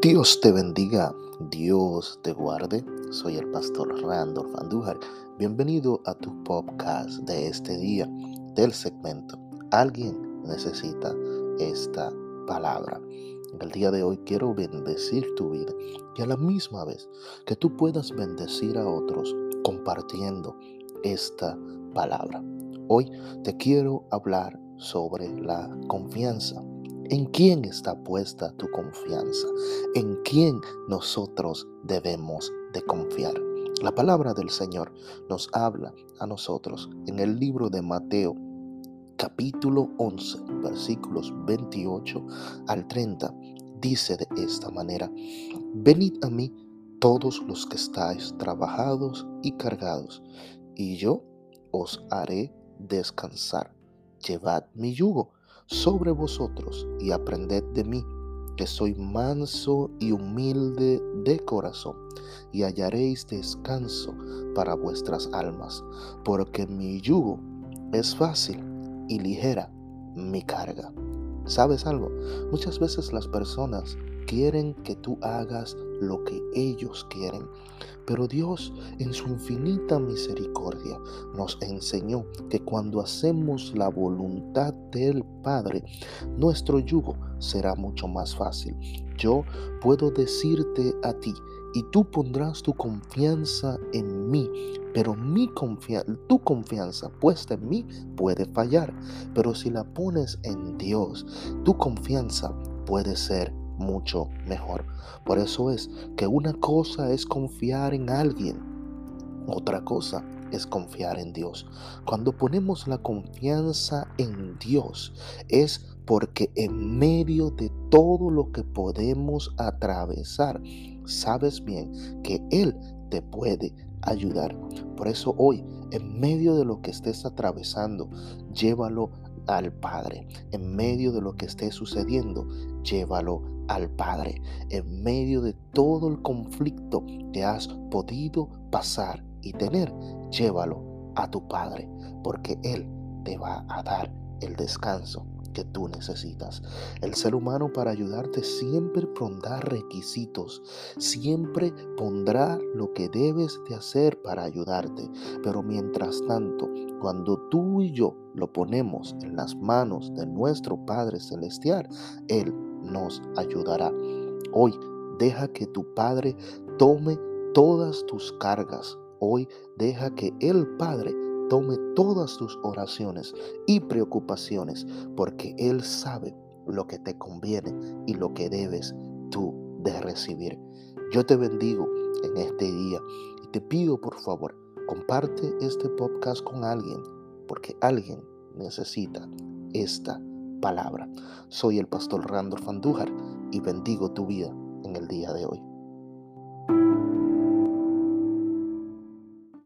Dios te bendiga, Dios te guarde. Soy el pastor Randolph Andújar. Bienvenido a tu podcast de este día del segmento. Alguien necesita esta palabra. El día de hoy quiero bendecir tu vida y a la misma vez que tú puedas bendecir a otros compartiendo esta palabra. Hoy te quiero hablar sobre la confianza. ¿En quién está puesta tu confianza? ¿En quién nosotros debemos de confiar? La palabra del Señor nos habla a nosotros en el libro de Mateo capítulo 11 versículos 28 al 30. Dice de esta manera, venid a mí todos los que estáis trabajados y cargados, y yo os haré descansar. Llevad mi yugo sobre vosotros y aprended de mí, que soy manso y humilde de corazón, y hallaréis descanso para vuestras almas, porque mi yugo es fácil y ligera mi carga. ¿Sabes algo? Muchas veces las personas quieren que tú hagas lo que ellos quieren. Pero Dios en su infinita misericordia nos enseñó que cuando hacemos la voluntad del Padre, nuestro yugo será mucho más fácil. Yo puedo decirte a ti, y tú pondrás tu confianza en mí, pero mi tu confianza puesta en mí puede fallar, pero si la pones en Dios, tu confianza puede ser mucho mejor. Por eso es que una cosa es confiar en alguien, otra cosa es confiar en Dios. Cuando ponemos la confianza en Dios es porque en medio de todo lo que podemos atravesar, sabes bien que Él te puede ayudar. Por eso hoy, en medio de lo que estés atravesando, llévalo al Padre. En medio de lo que esté sucediendo, llévalo al Padre. En medio de todo el conflicto que has podido pasar y tener, llévalo a tu Padre, porque Él te va a dar el descanso tú necesitas. El ser humano para ayudarte siempre pondrá requisitos, siempre pondrá lo que debes de hacer para ayudarte. Pero mientras tanto, cuando tú y yo lo ponemos en las manos de nuestro Padre Celestial, Él nos ayudará. Hoy deja que tu Padre tome todas tus cargas. Hoy deja que el Padre tome todas tus oraciones y preocupaciones, porque Él sabe lo que te conviene y lo que debes tú de recibir. Yo te bendigo en este día y te pido por favor, comparte este podcast con alguien, porque alguien necesita esta palabra. Soy el pastor Randolph Andújar y bendigo tu vida en el día de hoy.